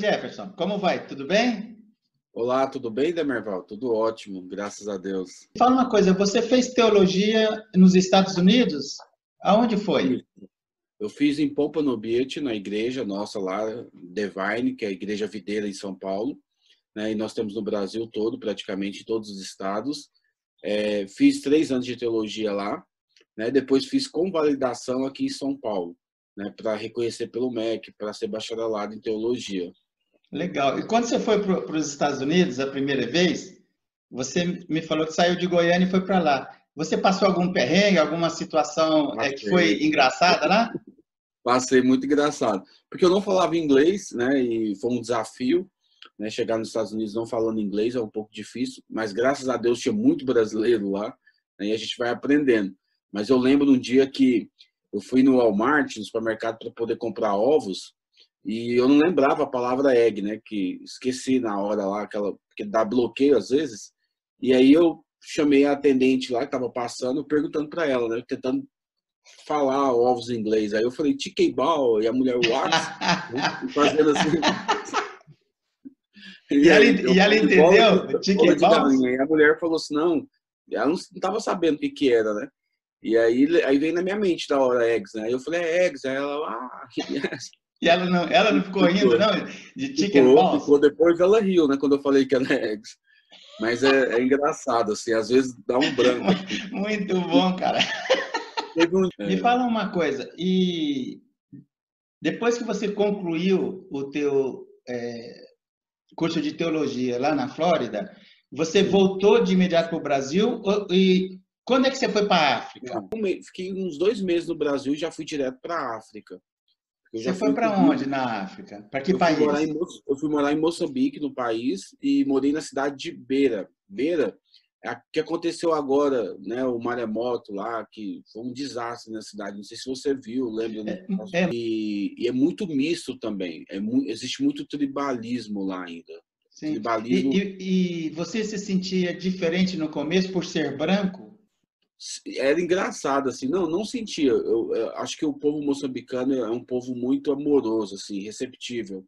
Jefferson. Como vai? Tudo bem? Olá, tudo bem, Demerval? Tudo ótimo, graças a Deus. Fala uma coisa, você fez teologia nos Estados Unidos? Aonde foi? Eu fiz em Pompano Beach, na igreja nossa lá, Divine, que é a igreja videira em São Paulo. Né? E nós temos no Brasil todo, praticamente em todos os estados. É, fiz três anos de teologia lá. Né? Depois fiz convalidação aqui em São Paulo, né? para reconhecer pelo MEC, para ser bacharelado em teologia. Legal. E quando você foi para os Estados Unidos a primeira vez, você me falou que saiu de Goiânia e foi para lá. Você passou algum perrengue, alguma situação é, que foi engraçada lá? Passei muito engraçado. Porque eu não falava inglês, né? E foi um desafio. Né? Chegar nos Estados Unidos não falando inglês é um pouco difícil, mas graças a Deus tinha muito brasileiro lá né? e a gente vai aprendendo. Mas eu lembro um dia que eu fui no Walmart, no supermercado, para poder comprar ovos e eu não lembrava a palavra egg, né? Que esqueci na hora lá, aquela, que dá bloqueio às vezes. E aí eu chamei a atendente lá que estava passando, perguntando para ela, né? Tentando falar ovos em inglês. Aí eu falei, chicken ball, e a mulher, what? fazendo assim. E, e, ela, e ela entendeu? Chicken ball? E a mulher falou assim, não, ela não estava sabendo o que que era, né? E aí, aí veio na minha mente da hora eggs, né? Aí eu falei, é eggs. Aí ela, ah, yes. E ela não, ela não ficou rindo, não? De chicken ficou, balls? Ficou. Depois ela riu, né? Quando eu falei que era eggs. Mas é, é engraçado, assim, às vezes dá um branco. Muito bom, cara. Me fala uma coisa, e depois que você concluiu o teu é, curso de teologia lá na Flórida, você voltou de imediato para o Brasil e quando é que você foi para a África? Fiquei uns dois meses no Brasil e já fui direto para a África. Você foi para onde na África? Para que eu país? Fui em, eu fui morar em Moçambique, no país, e morei na cidade de Beira. Beira, é que aconteceu agora, né, o maremoto lá, que foi um desastre na cidade. Não sei se você viu, lembra? Né? É, é... E, e, é muito misto também. É, existe muito tribalismo lá ainda. Sim. Tribalismo... E, e, e você se sentia diferente no começo por ser branco? Era engraçado assim. Não não sentia. Eu, eu, acho que o povo moçambicano é um povo muito amoroso assim receptível.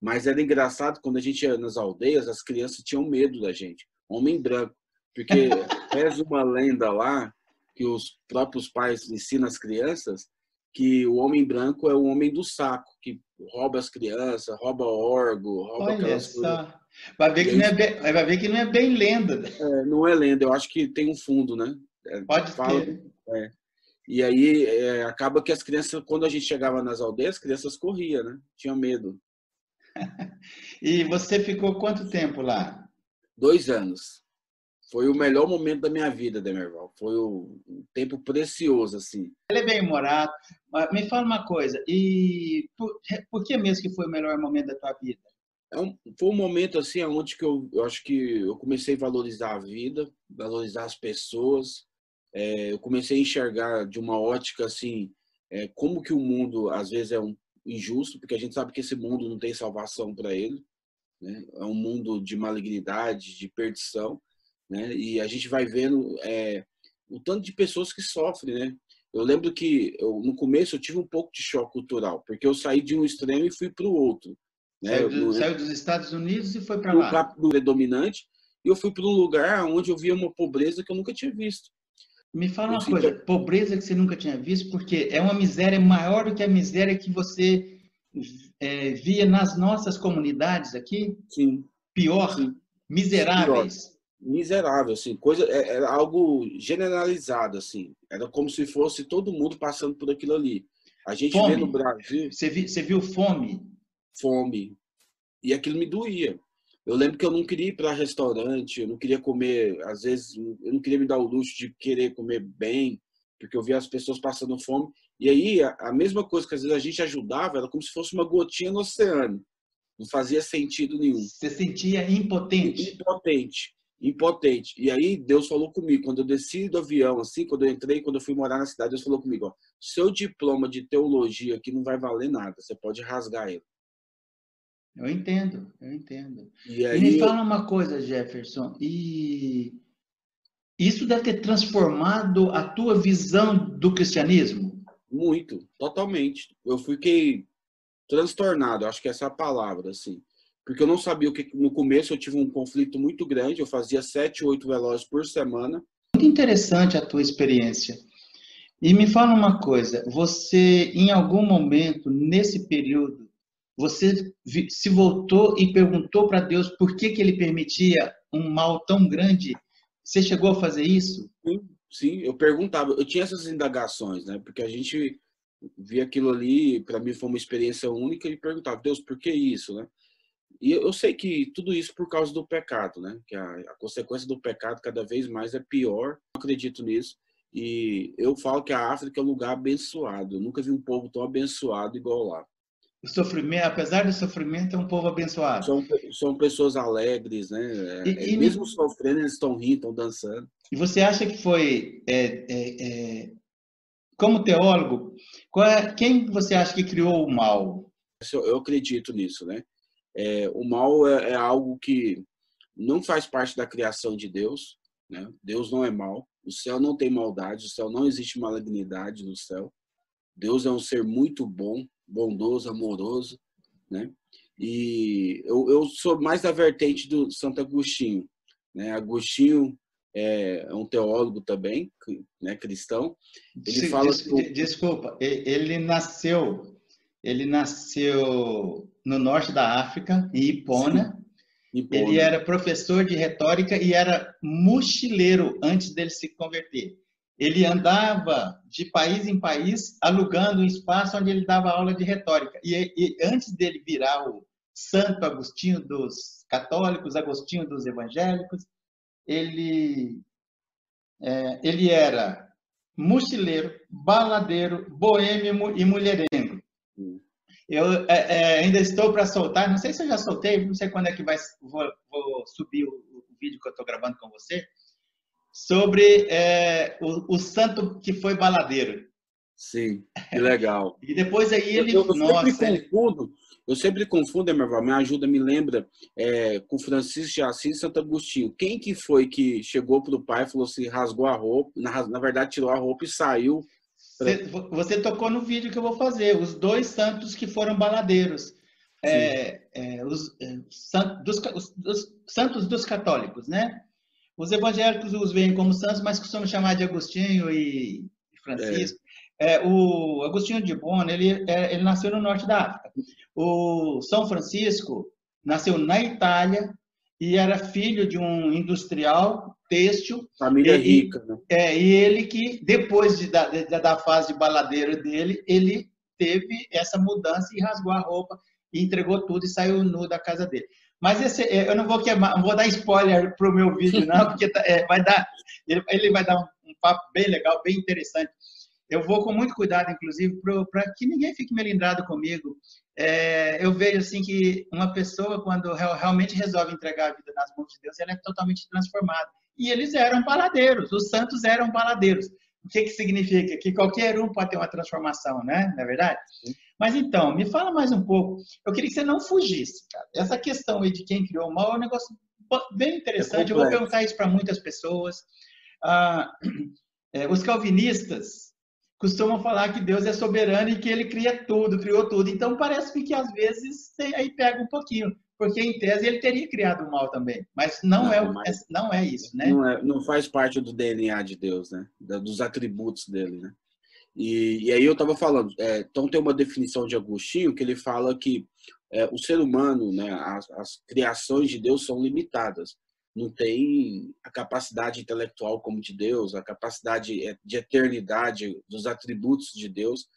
Mas era engraçado quando a gente ia nas aldeias as crianças tinham medo da gente. Homem branco. Porque reza uma lenda lá que os próprios pais ensinam as crianças que o homem branco é o homem do saco que rouba as crianças rouba órgão rouba Olha aquelas coisas. Vai ver que não é bem, vai ver que não é bem lenda. É, não é lenda. Eu acho que tem um fundo né Pode fala. É. E aí é, acaba que as crianças, quando a gente chegava nas aldeias, as crianças corriam, né? Tinham medo. e você ficou quanto tempo lá? Dois anos. Foi o melhor momento da minha vida, Demerval. Foi um tempo precioso, assim. Ele é bem humorado. Me fala uma coisa, e por, por que mesmo que foi o melhor momento da tua vida? É um, foi um momento assim onde que eu, eu acho que eu comecei a valorizar a vida, valorizar as pessoas, é, eu comecei a enxergar de uma ótica assim, é, como que o mundo às vezes é um injusto, porque a gente sabe que esse mundo não tem salvação para ele, né? é um mundo de malignidade, de perdição, né? e a gente vai vendo é, o tanto de pessoas que sofrem, né? Eu lembro que eu, no começo eu tive um pouco de choque cultural, porque eu saí de um extremo e fui para o outro. Né? Saiu, do, saiu, dos Estados Unidos e foi para lá. Do predominante, e eu fui para um lugar onde eu via uma pobreza que eu nunca tinha visto. Me fala uma coisa, pobreza que você nunca tinha visto, porque é uma miséria maior do que a miséria que você é, via nas nossas comunidades aqui? Sim. Pior? Sim. Miseráveis? Pior. Miserável, assim, coisa, é, era algo generalizado, assim. Era como se fosse todo mundo passando por aquilo ali. A gente fome. vê no Brasil... Você, viu, você viu fome? Fome. E aquilo me doía. Eu lembro que eu não queria ir para restaurante, eu não queria comer, às vezes, eu não queria me dar o luxo de querer comer bem, porque eu via as pessoas passando fome. E aí, a, a mesma coisa que às vezes a gente ajudava, era como se fosse uma gotinha no oceano. Não fazia sentido nenhum. Você sentia impotente? Impotente. Impotente. E aí, Deus falou comigo, quando eu desci do avião, assim, quando eu entrei, quando eu fui morar na cidade, Deus falou comigo: ó, seu diploma de teologia aqui não vai valer nada, você pode rasgar ele. Eu entendo, eu entendo. E, aí... e me fala uma coisa, Jefferson, e isso deve ter transformado a tua visão do cristianismo? Muito, totalmente. Eu fiquei transtornado, acho que essa é a palavra, assim. porque eu não sabia o que. No começo eu tive um conflito muito grande, eu fazia sete, oito velórios por semana. Muito interessante a tua experiência. E me fala uma coisa, você em algum momento nesse período você se voltou e perguntou para Deus por que que ele permitia um mal tão grande? Você chegou a fazer isso? Sim, sim, eu perguntava, eu tinha essas indagações, né? Porque a gente via aquilo ali, para mim foi uma experiência única e perguntava, Deus, por que isso, né? E eu sei que tudo isso por causa do pecado, né? Que a, a consequência do pecado cada vez mais é pior. Eu acredito nisso. E eu falo que a África é um lugar abençoado. Eu nunca vi um povo tão abençoado igual lá. O sofrimento, apesar do sofrimento, é um povo abençoado. São, são pessoas alegres, né? E, é, e mesmo me... sofrendo, eles estão rindo, estão dançando. E você acha que foi, é, é, é como teólogo, é, quem você acha que criou o mal? Eu acredito nisso, né? É, o mal é, é, algo que não faz parte da criação de Deus. Né? Deus não é mal. O céu não tem maldade. O céu não existe malignidade no céu. Deus é um ser muito bom, bondoso, amoroso, né? E eu, eu sou mais da vertente do Santo Agostinho, né? Agostinho é um teólogo também, né, cristão. Ele fala des, desculpa, ele nasceu ele nasceu no norte da África, em Ipona. Ipona. Ele era professor de retórica e era mochileiro antes dele se converter. Ele andava de país em país alugando um espaço onde ele dava aula de retórica. E, e antes dele virar o Santo Agostinho dos católicos, Agostinho dos evangélicos, ele é, ele era mochileiro, baladeiro, boêmio e mulherengo. Eu é, é, ainda estou para soltar, não sei se eu já soltei, não sei quando é que vai, vou, vou subir o, o, vídeo que eu estou gravando com você, sobre é, o, o, santo que foi baladeiro. Sim, que legal. e depois aí ele... Eu, eu nossa, sempre confundo, eu sempre confundo, Emerval, me ajuda, me lembra, é, com Francisco de Assis e Santo Agostinho. Quem que foi que chegou para o pai e falou assim, rasgou a roupa, na, na verdade tirou a roupa e saiu você, você, tocou no vídeo que eu vou fazer, os dois santos que foram baladeiros. É, é, os, é, dos, os, os, santos dos católicos, né? Os evangélicos os veem como santos, mas costumam chamar de Agostinho e Francisco. É. é o Agostinho de Bona, ele, é, ele nasceu no norte da África. O São Francisco nasceu na Itália e era filho de um industrial têxtil. Família ele, rica, né? É, e ele que, depois de, da, de, da fase de baladeiro dele, ele teve essa mudança e rasgou a roupa e entregou tudo e saiu nu da casa dele. Mas esse, é, eu não vou queimar, não vou dar spoiler para o meu vídeo, não, porque é, vai dar, ele, ele, vai dar um, um, papo bem legal, bem interessante. Eu vou com muito cuidado, inclusive, para que ninguém fique melindrado comigo. É, eu vejo assim que uma pessoa, quando realmente resolve entregar a vida nas mãos de Deus, ela é totalmente transformada e eles eram baladeiros, os santos eram baladeiros. O que, que significa? Que qualquer um pode ter uma transformação, né? Não é verdade? Sim. Mas então, me fala mais um pouco. Eu queria que você não fugisse, cara. Essa questão aí de quem criou o mal é um negócio bem interessante. É Eu vou perguntar isso para muitas pessoas. Ah, é, os calvinistas costumam falar que Deus é soberano e que ele cria tudo, criou tudo. Então parece que às vezes aí pega um pouquinho porque em tese ele teria criado o mal também, mas não, não é mas não é isso, né? Não, é, não, faz parte do DNA de Deus, né? Dos atributos dele, né? E, e aí eu estava falando, é, então tem uma definição de Agostinho que ele fala que é, o ser humano, né, as, as, criações de Deus são limitadas, não tem a capacidade intelectual como de Deus, a capacidade é, de eternidade dos atributos de Deus.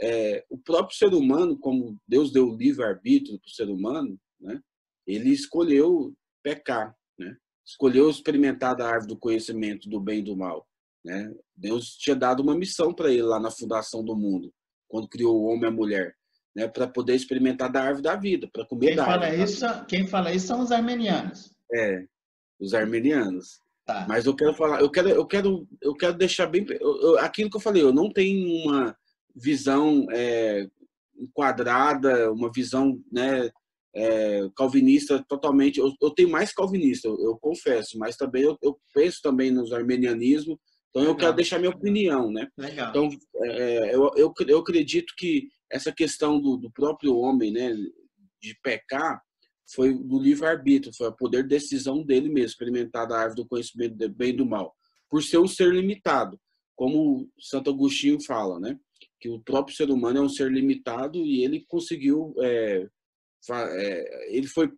É, o próprio ser humano, como Deus deu o livre arbítrio para o ser humano, né? Ele escolheu pecar, né? Escolheu experimentar da árvore do conhecimento do bem e do mal, né? Deus tinha dado uma missão para ele lá na fundação do mundo, quando criou o homem e a mulher, né? Para poder experimentar da árvore da vida, para comer quem da fala árvore. Isso, quem fala isso são os armenianos. É, os armenianos. Tá. Mas eu quero falar, eu quero, eu quero, eu quero deixar bem eu, eu, aquilo que eu falei. Eu não tenho uma visão é, enquadrada, uma visão, né, é, calvinista totalmente. Eu, eu, tenho mais calvinista, eu, eu confesso, mas também eu, eu, penso também nos armenianismo. Então Legal. eu quero deixar minha opinião, né? Legal. Então é, eu, eu, eu acredito que essa questão do, do próprio homem, né, de pecar, foi do livre-arbítrio, foi o poder de decisão dele mesmo, experimentar da árvore do conhecimento do bem e do mal, por ser um ser limitado, como Santo Agostinho fala, né? Que o próprio ser humano é um ser limitado e ele conseguiu, é, é, ele foi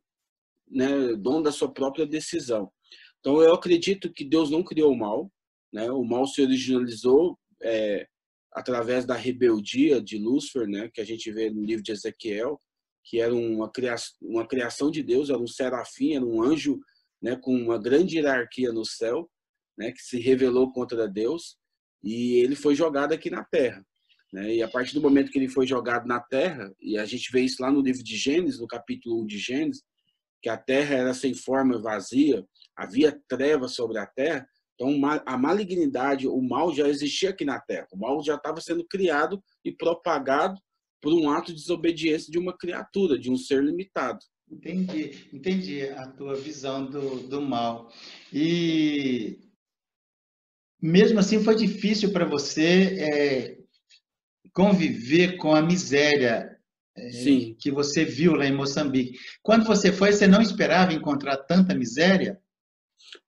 né, dono da sua própria decisão. Então eu acredito que Deus não criou o mal, né? O mal se originalizou é, através da rebeldia de Lúcifer, né? Que a gente vê no livro de Ezequiel, que era uma criação, uma criação de Deus, era um serafim, era um anjo, né? Com uma grande hierarquia no céu, né? Que se revelou contra Deus e ele foi jogado aqui na Terra. Né? E a partir do momento que ele foi jogado na Terra, e a gente vê isso lá no livro de Gênesis, no capítulo 1 de Gênesis, que a Terra era sem forma vazia, havia trevas sobre a Terra, então a malignidade, o mal já existia aqui na Terra. O mal já estava sendo criado e propagado por um ato de desobediência de uma criatura, de um ser limitado. Entendi, entendi a tua visão do, do mal. E mesmo assim foi difícil para você é, conviver com a miséria é, que você viu lá em Moçambique. Quando você foi, você não esperava encontrar tanta miséria?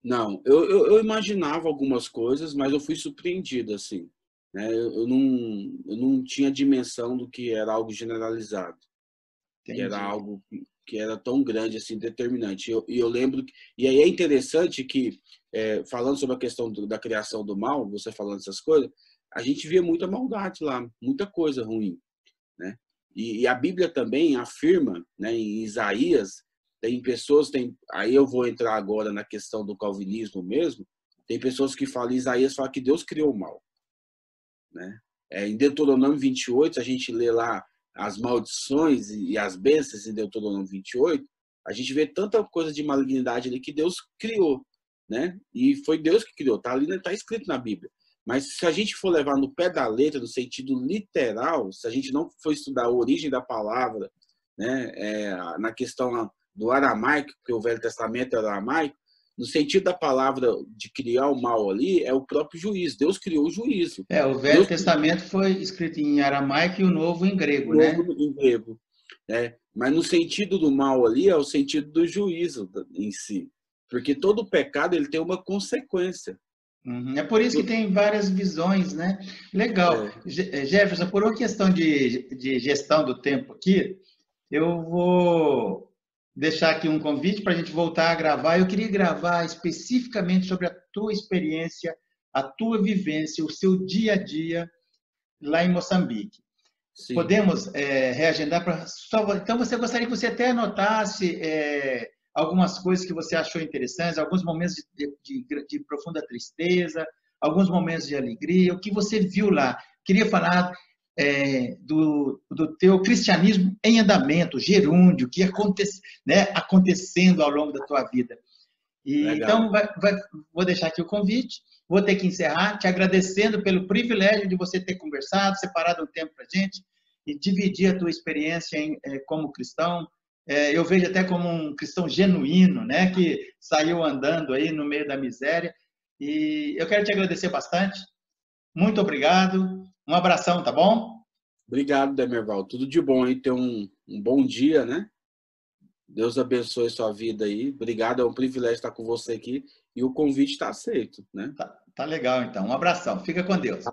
Não, eu, eu, eu imaginava algumas coisas, mas eu fui surpreendido assim. Né? Eu, eu, não, eu não tinha dimensão do que era algo generalizado, Entendi. que era algo que era tão grande assim, determinante. E eu, eu, lembro, e aí é interessante que é, falando sobre a questão do, da criação do mal, você falando essas coisas, a gente via muita maldade lá, muita coisa ruim, né? E, e a Bíblia também afirma, né, em Isaías, tem pessoas, tem, aí eu vou entrar agora na questão do calvinismo mesmo, tem pessoas que falam, Isaías fala que Deus criou o mal, né? É, em Deuteronômio 28, a gente lê lá as maldições e as bênçãos em Deuteronômio 28, a gente vê tanta coisa de malignidade ali que Deus criou né? E foi Deus que criou, tá ali, tá escrito na Bíblia. Mas se a gente for levar no pé da letra, no sentido literal, se a gente não for estudar a origem da palavra, né, é, na questão do aramaico, porque o Velho Testamento é aramaico, no sentido da palavra de criar o mal ali, é o próprio juízo. Deus criou o juízo. É, o Velho Deus... Testamento foi escrito em aramaico e o Novo em grego, o né? Novo em grego. É, mas no sentido do mal ali é o sentido do juízo em si. Porque todo pecado ele tem uma consequência. Uhum. É por isso que tem várias visões, né? Legal. É. é. Jefferson, por uma questão de, de gestão do tempo aqui, eu vou deixar aqui um convite para a gente voltar a gravar. Eu queria gravar especificamente sobre a tua experiência, a tua vivência, o seu dia a dia lá em Moçambique. Sim. Podemos é, reagendar para. Então, você gostaria que você até anotasse. É, algumas coisas que você achou interessantes, alguns momentos de, de, de, profunda tristeza, alguns momentos de alegria, o que você viu lá. Queria falar é, do, do teu cristianismo em andamento, gerúndio, que acontece, né, acontecendo ao longo da tua vida. E, então, vai, vai, vou deixar aqui o convite, vou ter que encerrar, te agradecendo pelo privilégio de você ter conversado, separado um tempo para a gente e dividir a tua experiência em, é, como cristão, é, eu vejo até como um cristão genuíno, né, que saiu andando aí no meio da miséria. E eu quero te agradecer bastante. Muito obrigado. Um abração, tá bom? Obrigado, Demerval. Tudo de bom aí. Ter um, um bom dia, né? Deus abençoe sua vida aí. Obrigado, é um privilégio estar com você aqui. E o convite está aceito, né? Tá, tá legal, então. Um abração. Fica com Deus.